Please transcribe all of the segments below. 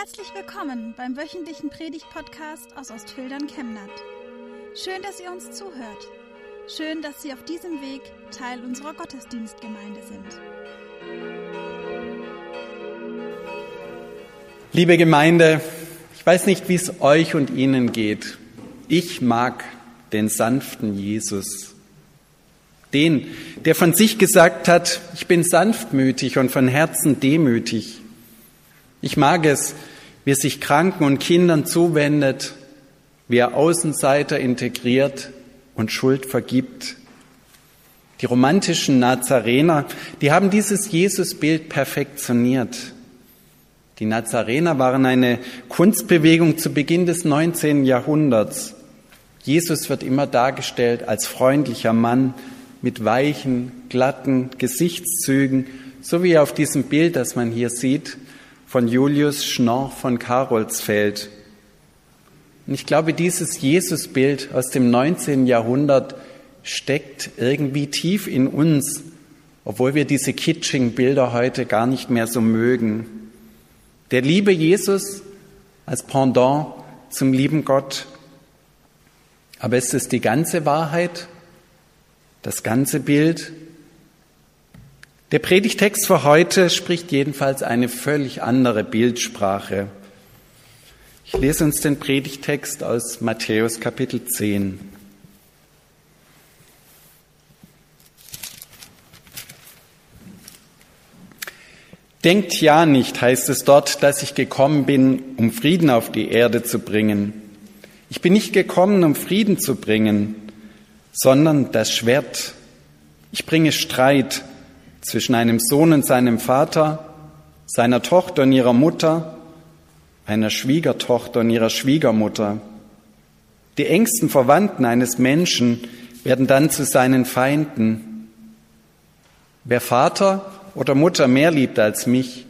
Herzlich willkommen beim wöchentlichen Predigt-Podcast aus Ostfildern Chemnat. Schön, dass ihr uns zuhört. Schön, dass Sie auf diesem Weg Teil unserer Gottesdienstgemeinde sind. Liebe Gemeinde, ich weiß nicht, wie es euch und Ihnen geht. Ich mag den sanften Jesus. Den, der von sich gesagt hat, ich bin sanftmütig und von Herzen demütig. Ich mag es, wie er sich Kranken und Kindern zuwendet, wie er Außenseiter integriert und Schuld vergibt. Die romantischen Nazarener, die haben dieses Jesusbild perfektioniert. Die Nazarener waren eine Kunstbewegung zu Beginn des 19. Jahrhunderts. Jesus wird immer dargestellt als freundlicher Mann mit weichen, glatten Gesichtszügen, so wie auf diesem Bild, das man hier sieht, von Julius Schnorr von Karolsfeld. Und ich glaube, dieses Jesusbild aus dem 19. Jahrhundert steckt irgendwie tief in uns, obwohl wir diese kitschigen Bilder heute gar nicht mehr so mögen. Der liebe Jesus als Pendant zum lieben Gott. Aber ist es die ganze Wahrheit, das ganze Bild? Der Predigtext für heute spricht jedenfalls eine völlig andere Bildsprache. Ich lese uns den Predigtext aus Matthäus Kapitel 10. Denkt ja nicht, heißt es dort, dass ich gekommen bin, um Frieden auf die Erde zu bringen. Ich bin nicht gekommen, um Frieden zu bringen, sondern das Schwert. Ich bringe Streit zwischen einem Sohn und seinem Vater, seiner Tochter und ihrer Mutter, einer Schwiegertochter und ihrer Schwiegermutter. Die engsten Verwandten eines Menschen werden dann zu seinen Feinden. Wer Vater oder Mutter mehr liebt als mich,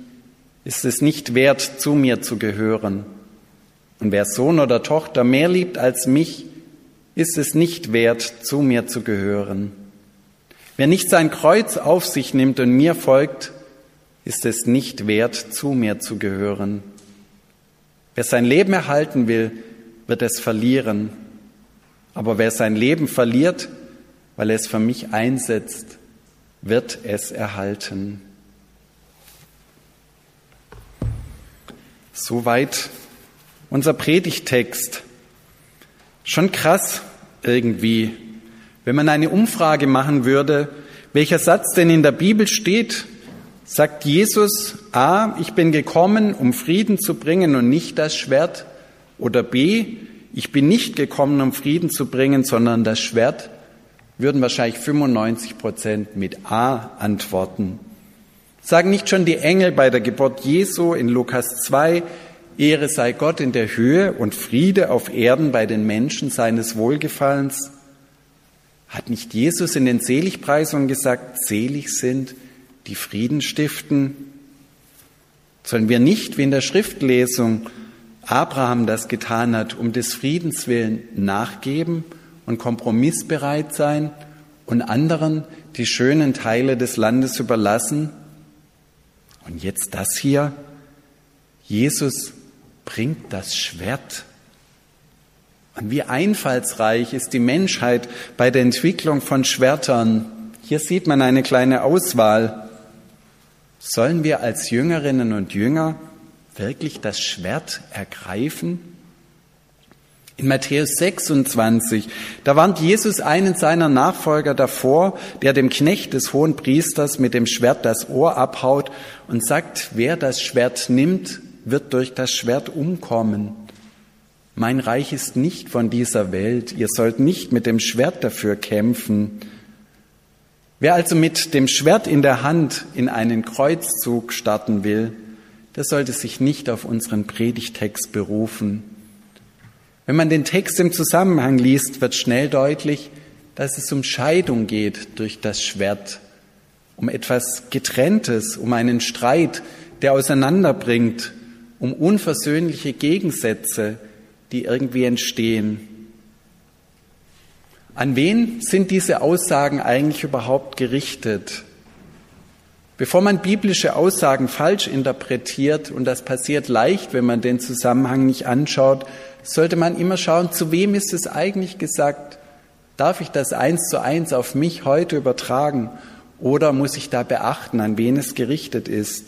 ist es nicht wert, zu mir zu gehören. Und wer Sohn oder Tochter mehr liebt als mich, ist es nicht wert, zu mir zu gehören. Wer nicht sein Kreuz auf sich nimmt und mir folgt, ist es nicht wert, zu mir zu gehören. Wer sein Leben erhalten will, wird es verlieren. Aber wer sein Leben verliert, weil er es für mich einsetzt, wird es erhalten. Soweit unser Predigtext. Schon krass irgendwie, wenn man eine Umfrage machen würde, welcher Satz denn in der Bibel steht, sagt Jesus A, ich bin gekommen, um Frieden zu bringen und nicht das Schwert, oder B, ich bin nicht gekommen, um Frieden zu bringen, sondern das Schwert, würden wahrscheinlich 95 Prozent mit A antworten. Sagen nicht schon die Engel bei der Geburt Jesu in Lukas 2, Ehre sei Gott in der Höhe und Friede auf Erden bei den Menschen seines Wohlgefallens? Hat nicht Jesus in den Seligpreisungen gesagt, selig sind, die Frieden stiften? Sollen wir nicht, wie in der Schriftlesung Abraham das getan hat, um des Friedens willen nachgeben und kompromissbereit sein und anderen die schönen Teile des Landes überlassen? Und jetzt das hier. Jesus bringt das Schwert wie einfallsreich ist die Menschheit bei der Entwicklung von Schwertern. Hier sieht man eine kleine Auswahl. Sollen wir als Jüngerinnen und Jünger wirklich das Schwert ergreifen? In Matthäus 26, da warnt Jesus einen seiner Nachfolger davor, der dem Knecht des hohen Priesters mit dem Schwert das Ohr abhaut und sagt, wer das Schwert nimmt, wird durch das Schwert umkommen. Mein Reich ist nicht von dieser Welt, ihr sollt nicht mit dem Schwert dafür kämpfen. Wer also mit dem Schwert in der Hand in einen Kreuzzug starten will, der sollte sich nicht auf unseren Predigtext berufen. Wenn man den Text im Zusammenhang liest, wird schnell deutlich, dass es um Scheidung geht durch das Schwert, um etwas Getrenntes, um einen Streit, der auseinanderbringt, um unversöhnliche Gegensätze, die irgendwie entstehen. An wen sind diese Aussagen eigentlich überhaupt gerichtet? Bevor man biblische Aussagen falsch interpretiert, und das passiert leicht, wenn man den Zusammenhang nicht anschaut, sollte man immer schauen, zu wem ist es eigentlich gesagt? Darf ich das eins zu eins auf mich heute übertragen? Oder muss ich da beachten, an wen es gerichtet ist?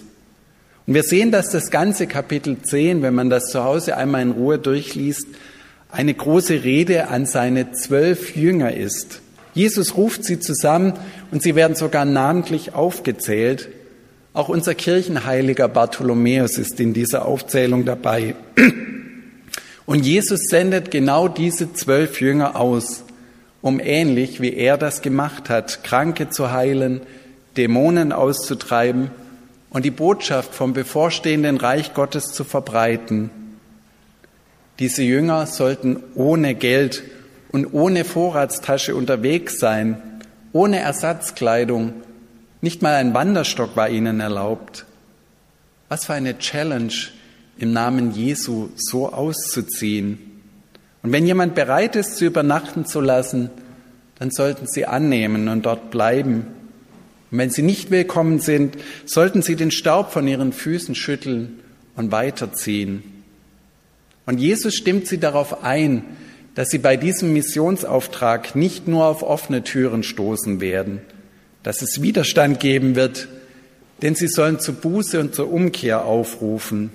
Und wir sehen, dass das ganze Kapitel 10, wenn man das zu Hause einmal in Ruhe durchliest, eine große Rede an seine zwölf Jünger ist. Jesus ruft sie zusammen und sie werden sogar namentlich aufgezählt. Auch unser Kirchenheiliger Bartholomäus ist in dieser Aufzählung dabei. Und Jesus sendet genau diese zwölf Jünger aus, um ähnlich wie er das gemacht hat, Kranke zu heilen, Dämonen auszutreiben und die Botschaft vom bevorstehenden Reich Gottes zu verbreiten. Diese Jünger sollten ohne Geld und ohne Vorratstasche unterwegs sein, ohne Ersatzkleidung. Nicht mal ein Wanderstock war ihnen erlaubt. Was für eine Challenge, im Namen Jesu so auszuziehen. Und wenn jemand bereit ist, zu übernachten zu lassen, dann sollten sie annehmen und dort bleiben. Und wenn sie nicht willkommen sind, sollten sie den Staub von ihren Füßen schütteln und weiterziehen. Und Jesus stimmt sie darauf ein, dass sie bei diesem Missionsauftrag nicht nur auf offene Türen stoßen werden, dass es Widerstand geben wird, denn sie sollen zur Buße und zur Umkehr aufrufen.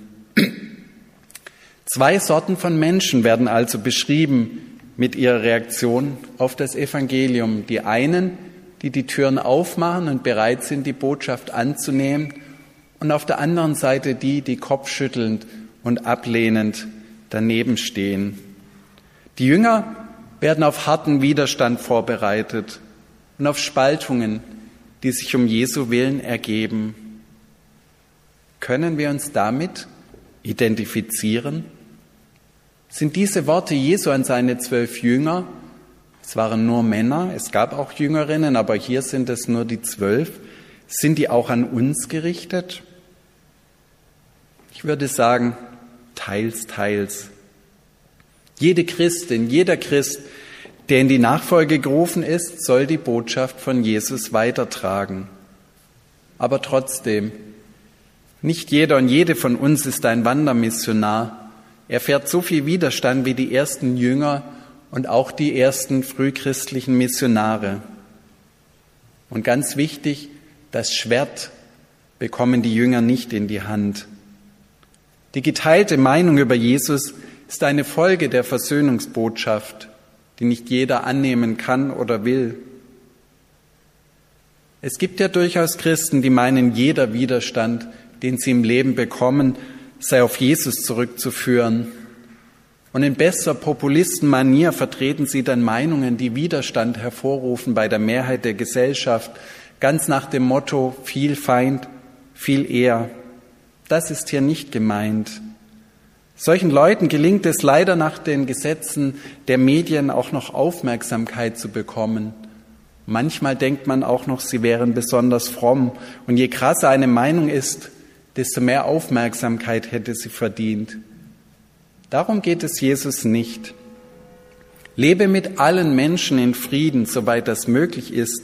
Zwei Sorten von Menschen werden also beschrieben mit ihrer Reaktion auf das Evangelium. Die einen, die die Türen aufmachen und bereit sind, die Botschaft anzunehmen, und auf der anderen Seite die, die kopfschüttelnd und ablehnend daneben stehen. Die Jünger werden auf harten Widerstand vorbereitet und auf Spaltungen, die sich um Jesu Willen ergeben. Können wir uns damit identifizieren? Sind diese Worte Jesu an seine zwölf Jünger, es waren nur Männer, es gab auch Jüngerinnen, aber hier sind es nur die zwölf, sind die auch an uns gerichtet? Ich würde sagen, teils, teils. Jede Christin, jeder Christ, der in die Nachfolge gerufen ist, soll die Botschaft von Jesus weitertragen. Aber trotzdem, nicht jeder und jede von uns ist ein Wandermissionar. Er fährt so viel Widerstand wie die ersten Jünger und auch die ersten frühchristlichen Missionare. Und ganz wichtig, das Schwert bekommen die Jünger nicht in die Hand. Die geteilte Meinung über Jesus ist eine Folge der Versöhnungsbotschaft, die nicht jeder annehmen kann oder will. Es gibt ja durchaus Christen, die meinen, jeder Widerstand, den sie im Leben bekommen, sei auf Jesus zurückzuführen. Und in besser Populistenmanier vertreten sie dann Meinungen, die Widerstand hervorrufen bei der Mehrheit der Gesellschaft, ganz nach dem Motto viel Feind, viel eher. Das ist hier nicht gemeint. Solchen Leuten gelingt es leider nach den Gesetzen der Medien auch noch Aufmerksamkeit zu bekommen. Manchmal denkt man auch noch, sie wären besonders fromm. Und je krasser eine Meinung ist, desto mehr Aufmerksamkeit hätte sie verdient. Darum geht es Jesus nicht. Lebe mit allen Menschen in Frieden, soweit das möglich ist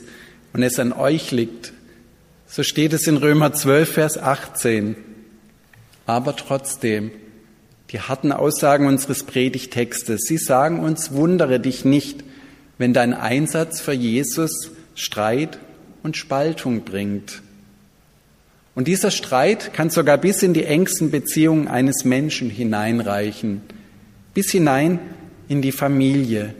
und es an euch liegt. So steht es in Römer 12, Vers 18. Aber trotzdem, die harten Aussagen unseres Predigtextes. Sie sagen uns, wundere dich nicht, wenn dein Einsatz für Jesus Streit und Spaltung bringt. Und dieser Streit kann sogar bis in die engsten Beziehungen eines Menschen hineinreichen, bis hinein in die Familie,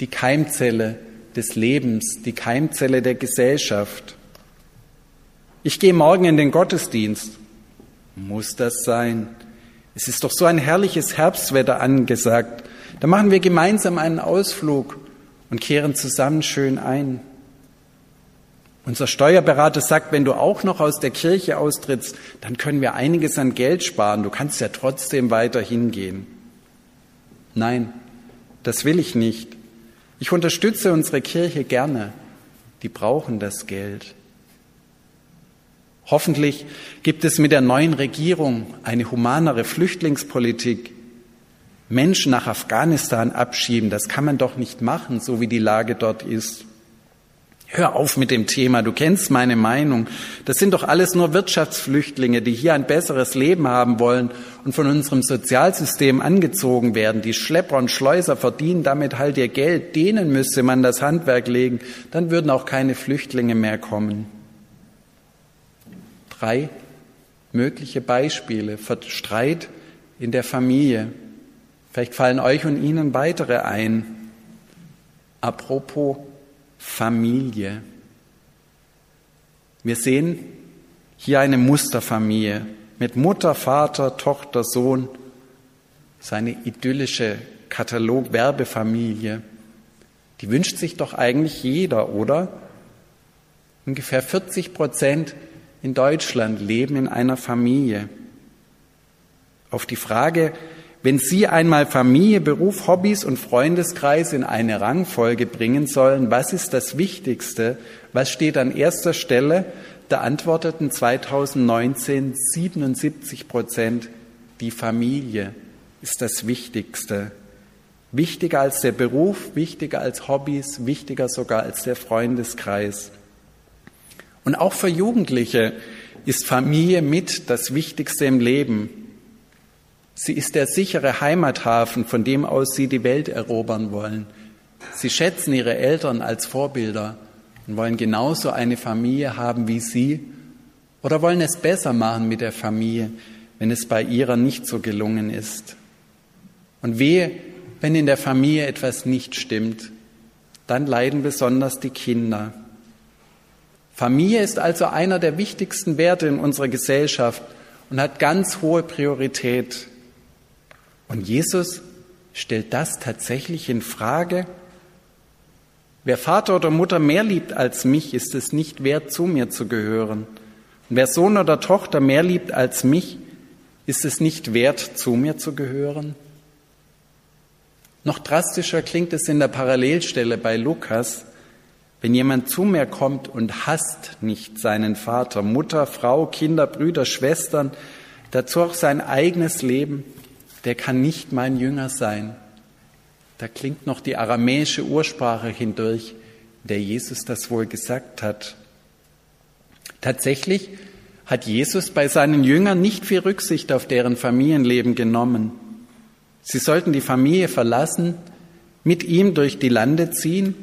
die Keimzelle des Lebens, die Keimzelle der Gesellschaft. Ich gehe morgen in den Gottesdienst. Muss das sein? Es ist doch so ein herrliches Herbstwetter angesagt. Da machen wir gemeinsam einen Ausflug und kehren zusammen schön ein. Unser Steuerberater sagt, wenn du auch noch aus der Kirche austrittst, dann können wir einiges an Geld sparen. Du kannst ja trotzdem weiter hingehen. Nein, das will ich nicht. Ich unterstütze unsere Kirche gerne. Die brauchen das Geld. Hoffentlich gibt es mit der neuen Regierung eine humanere Flüchtlingspolitik. Menschen nach Afghanistan abschieben, das kann man doch nicht machen, so wie die Lage dort ist. Hör auf mit dem Thema, du kennst meine Meinung. Das sind doch alles nur Wirtschaftsflüchtlinge, die hier ein besseres Leben haben wollen und von unserem Sozialsystem angezogen werden. Die Schlepper und Schleuser verdienen damit halt ihr Geld. Denen müsste man das Handwerk legen. Dann würden auch keine Flüchtlinge mehr kommen. Drei mögliche Beispiele für Streit in der Familie. Vielleicht fallen euch und Ihnen weitere ein. Apropos Familie. Wir sehen hier eine Musterfamilie mit Mutter, Vater, Tochter, Sohn, seine idyllische Katalog-Werbefamilie. Die wünscht sich doch eigentlich jeder, oder? Ungefähr 40 Prozent in Deutschland leben in einer Familie. Auf die Frage, wenn Sie einmal Familie, Beruf, Hobbys und Freundeskreis in eine Rangfolge bringen sollen, was ist das Wichtigste? Was steht an erster Stelle? Da antworteten 2019 77 Prozent, die Familie ist das Wichtigste. Wichtiger als der Beruf, wichtiger als Hobbys, wichtiger sogar als der Freundeskreis. Und auch für Jugendliche ist Familie mit das Wichtigste im Leben. Sie ist der sichere Heimathafen, von dem aus sie die Welt erobern wollen. Sie schätzen ihre Eltern als Vorbilder und wollen genauso eine Familie haben wie sie oder wollen es besser machen mit der Familie, wenn es bei ihrer nicht so gelungen ist. Und wehe, wenn in der Familie etwas nicht stimmt, dann leiden besonders die Kinder. Familie ist also einer der wichtigsten Werte in unserer Gesellschaft und hat ganz hohe Priorität. Und Jesus stellt das tatsächlich in Frage. Wer Vater oder Mutter mehr liebt als mich, ist es nicht wert, zu mir zu gehören. Und wer Sohn oder Tochter mehr liebt als mich, ist es nicht wert, zu mir zu gehören. Noch drastischer klingt es in der Parallelstelle bei Lukas, wenn jemand zu mir kommt und hasst nicht seinen Vater, Mutter, Frau, Kinder, Brüder, Schwestern, dazu auch sein eigenes Leben, der kann nicht mein Jünger sein. Da klingt noch die aramäische Ursprache hindurch, der Jesus das wohl gesagt hat. Tatsächlich hat Jesus bei seinen Jüngern nicht viel Rücksicht auf deren Familienleben genommen. Sie sollten die Familie verlassen, mit ihm durch die Lande ziehen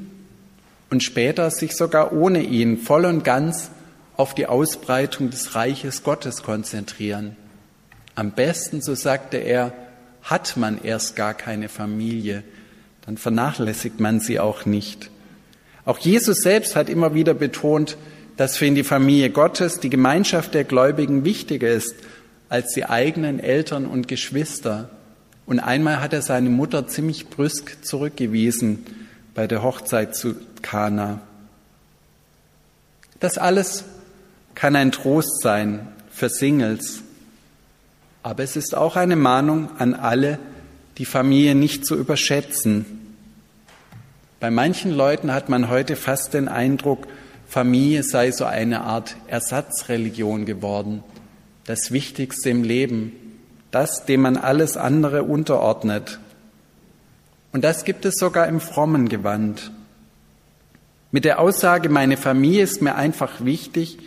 und später sich sogar ohne ihn voll und ganz auf die Ausbreitung des Reiches Gottes konzentrieren. Am besten, so sagte er, hat man erst gar keine Familie, dann vernachlässigt man sie auch nicht. Auch Jesus selbst hat immer wieder betont, dass für ihn die Familie Gottes, die Gemeinschaft der Gläubigen wichtiger ist als die eigenen Eltern und Geschwister. Und einmal hat er seine Mutter ziemlich brüsk zurückgewiesen bei der Hochzeit zu Kana. Das alles kann ein Trost sein für Singles, aber es ist auch eine Mahnung an alle, die Familie nicht zu überschätzen. Bei manchen Leuten hat man heute fast den Eindruck, Familie sei so eine Art Ersatzreligion geworden, das Wichtigste im Leben, das, dem man alles andere unterordnet. Und das gibt es sogar im frommen Gewand. Mit der Aussage, meine Familie ist mir einfach wichtig,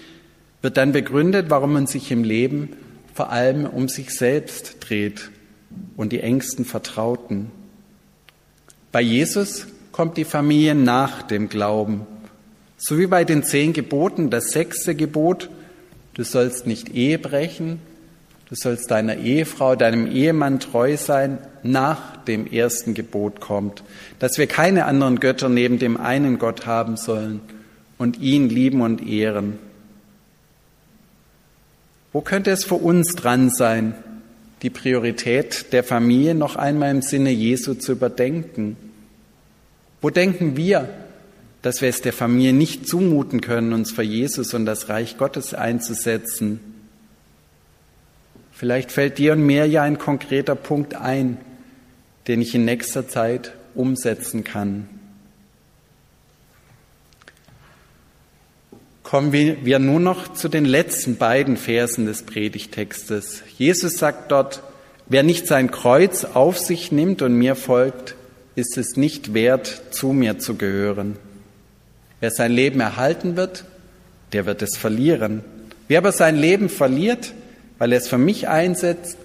wird dann begründet, warum man sich im Leben vor allem um sich selbst dreht und die engsten Vertrauten. Bei Jesus kommt die Familie nach dem Glauben. So wie bei den zehn Geboten, das sechste Gebot, du sollst nicht Ehe brechen, du sollst deiner Ehefrau, deinem Ehemann treu sein, nach dem ersten Gebot kommt, dass wir keine anderen Götter neben dem einen Gott haben sollen und ihn lieben und ehren. Wo könnte es für uns dran sein, die Priorität der Familie noch einmal im Sinne Jesu zu überdenken? Wo denken wir, dass wir es der Familie nicht zumuten können, uns für Jesus und das Reich Gottes einzusetzen? Vielleicht fällt dir und mir ja ein konkreter Punkt ein, den ich in nächster Zeit umsetzen kann. Kommen wir nun noch zu den letzten beiden Versen des Predigtextes. Jesus sagt dort, wer nicht sein Kreuz auf sich nimmt und mir folgt, ist es nicht wert, zu mir zu gehören. Wer sein Leben erhalten wird, der wird es verlieren. Wer aber sein Leben verliert, weil er es für mich einsetzt,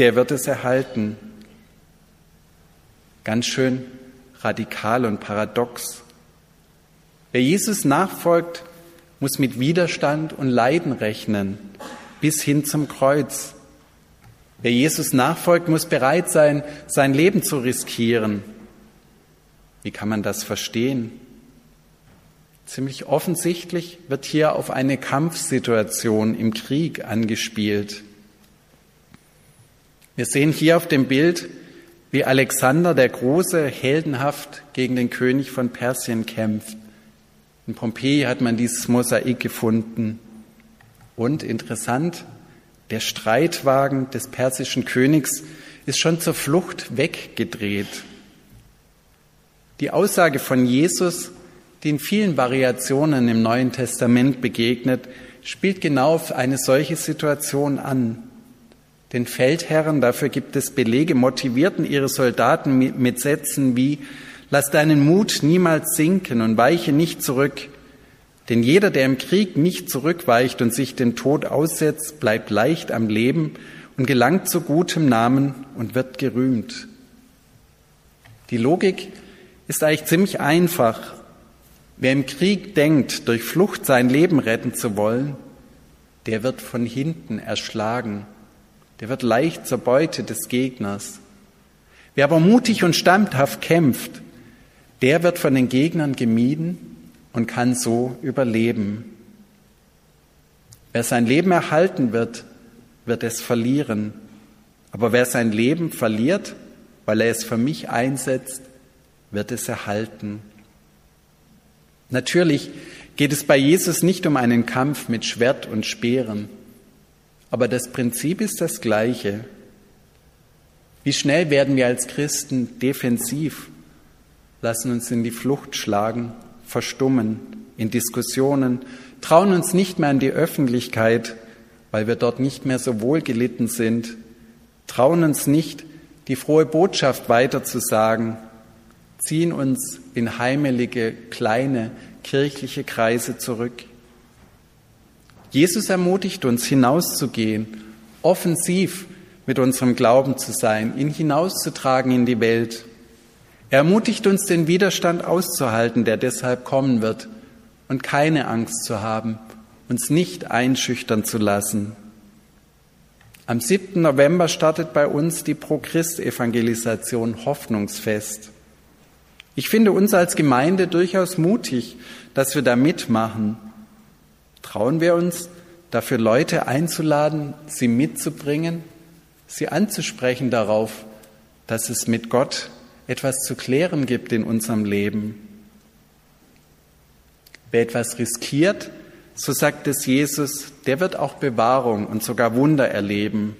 der wird es erhalten. Ganz schön radikal und paradox. Wer Jesus nachfolgt, muss mit Widerstand und Leiden rechnen, bis hin zum Kreuz. Wer Jesus nachfolgt, muss bereit sein, sein Leben zu riskieren. Wie kann man das verstehen? Ziemlich offensichtlich wird hier auf eine Kampfsituation im Krieg angespielt. Wir sehen hier auf dem Bild, wie Alexander der Große heldenhaft gegen den König von Persien kämpft. In Pompeji hat man dieses Mosaik gefunden. Und interessant, der Streitwagen des persischen Königs ist schon zur Flucht weggedreht. Die Aussage von Jesus die in vielen Variationen im Neuen Testament begegnet, spielt genau auf eine solche Situation an. Den Feldherren, dafür gibt es Belege, motivierten ihre Soldaten mit Sätzen wie Lass deinen Mut niemals sinken und weiche nicht zurück, denn jeder, der im Krieg nicht zurückweicht und sich dem Tod aussetzt, bleibt leicht am Leben und gelangt zu gutem Namen und wird gerühmt. Die Logik ist eigentlich ziemlich einfach. Wer im Krieg denkt, durch Flucht sein Leben retten zu wollen, der wird von hinten erschlagen, der wird leicht zur Beute des Gegners. Wer aber mutig und standhaft kämpft, der wird von den Gegnern gemieden und kann so überleben. Wer sein Leben erhalten wird, wird es verlieren. Aber wer sein Leben verliert, weil er es für mich einsetzt, wird es erhalten. Natürlich geht es bei Jesus nicht um einen Kampf mit Schwert und Speeren, aber das Prinzip ist das gleiche. Wie schnell werden wir als Christen defensiv, lassen uns in die Flucht schlagen, verstummen in Diskussionen, trauen uns nicht mehr an die Öffentlichkeit, weil wir dort nicht mehr so wohl gelitten sind, trauen uns nicht, die frohe Botschaft weiterzusagen, ziehen uns in heimelige, kleine, kirchliche Kreise zurück. Jesus ermutigt uns, hinauszugehen, offensiv mit unserem Glauben zu sein, ihn hinauszutragen in die Welt. Er ermutigt uns, den Widerstand auszuhalten, der deshalb kommen wird, und keine Angst zu haben, uns nicht einschüchtern zu lassen. Am 7. November startet bei uns die Pro-Christ-Evangelisation Hoffnungsfest. Ich finde uns als Gemeinde durchaus mutig, dass wir da mitmachen. Trauen wir uns, dafür Leute einzuladen, sie mitzubringen, sie anzusprechen darauf, dass es mit Gott etwas zu klären gibt in unserem Leben. Wer etwas riskiert, so sagt es Jesus, der wird auch Bewahrung und sogar Wunder erleben.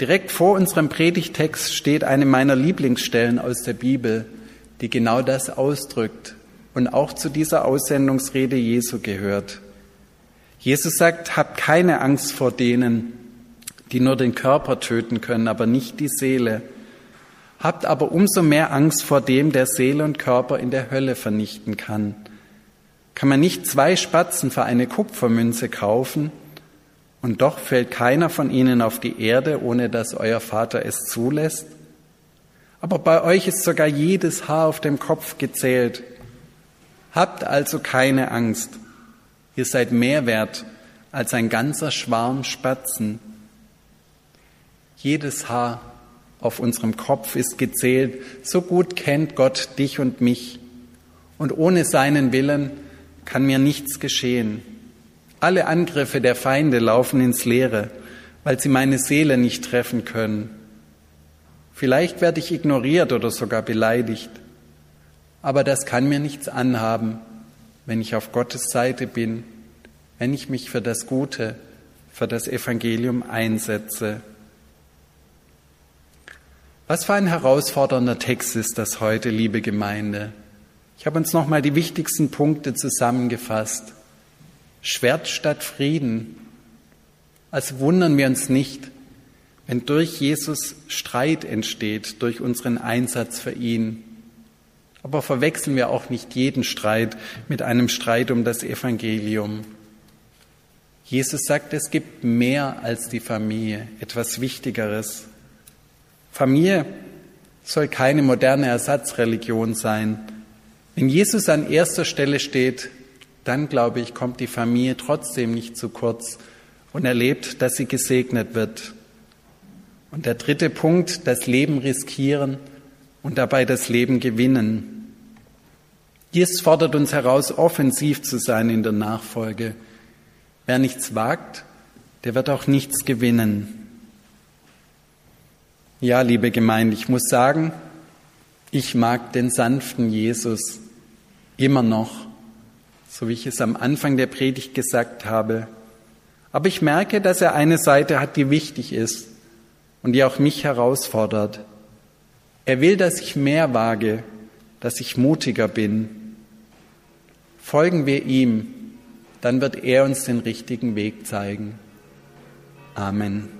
Direkt vor unserem Predigtext steht eine meiner Lieblingsstellen aus der Bibel, die genau das ausdrückt und auch zu dieser Aussendungsrede Jesu gehört. Jesus sagt, habt keine Angst vor denen, die nur den Körper töten können, aber nicht die Seele. Habt aber umso mehr Angst vor dem, der Seele und Körper in der Hölle vernichten kann. Kann man nicht zwei Spatzen für eine Kupfermünze kaufen, und doch fällt keiner von ihnen auf die Erde, ohne dass euer Vater es zulässt? Aber bei euch ist sogar jedes Haar auf dem Kopf gezählt. Habt also keine Angst. Ihr seid mehr wert als ein ganzer Schwarm Spatzen. Jedes Haar auf unserem Kopf ist gezählt. So gut kennt Gott dich und mich. Und ohne seinen Willen kann mir nichts geschehen. Alle Angriffe der Feinde laufen ins Leere, weil sie meine Seele nicht treffen können. Vielleicht werde ich ignoriert oder sogar beleidigt. Aber das kann mir nichts anhaben, wenn ich auf Gottes Seite bin, wenn ich mich für das Gute, für das Evangelium einsetze. Was für ein herausfordernder Text ist das heute, liebe Gemeinde. Ich habe uns nochmal die wichtigsten Punkte zusammengefasst. Schwert statt Frieden. Also wundern wir uns nicht, wenn durch Jesus Streit entsteht, durch unseren Einsatz für ihn. Aber verwechseln wir auch nicht jeden Streit mit einem Streit um das Evangelium. Jesus sagt, es gibt mehr als die Familie, etwas Wichtigeres. Familie soll keine moderne Ersatzreligion sein. Wenn Jesus an erster Stelle steht, dann glaube ich, kommt die Familie trotzdem nicht zu kurz und erlebt, dass sie gesegnet wird. Und der dritte Punkt, das Leben riskieren und dabei das Leben gewinnen. Jesus fordert uns heraus, offensiv zu sein in der Nachfolge. Wer nichts wagt, der wird auch nichts gewinnen. Ja, liebe Gemeinde, ich muss sagen, ich mag den sanften Jesus immer noch, so wie ich es am Anfang der Predigt gesagt habe. Aber ich merke, dass er eine Seite hat, die wichtig ist und die auch mich herausfordert. Er will, dass ich mehr wage, dass ich mutiger bin. Folgen wir ihm, dann wird er uns den richtigen Weg zeigen. Amen.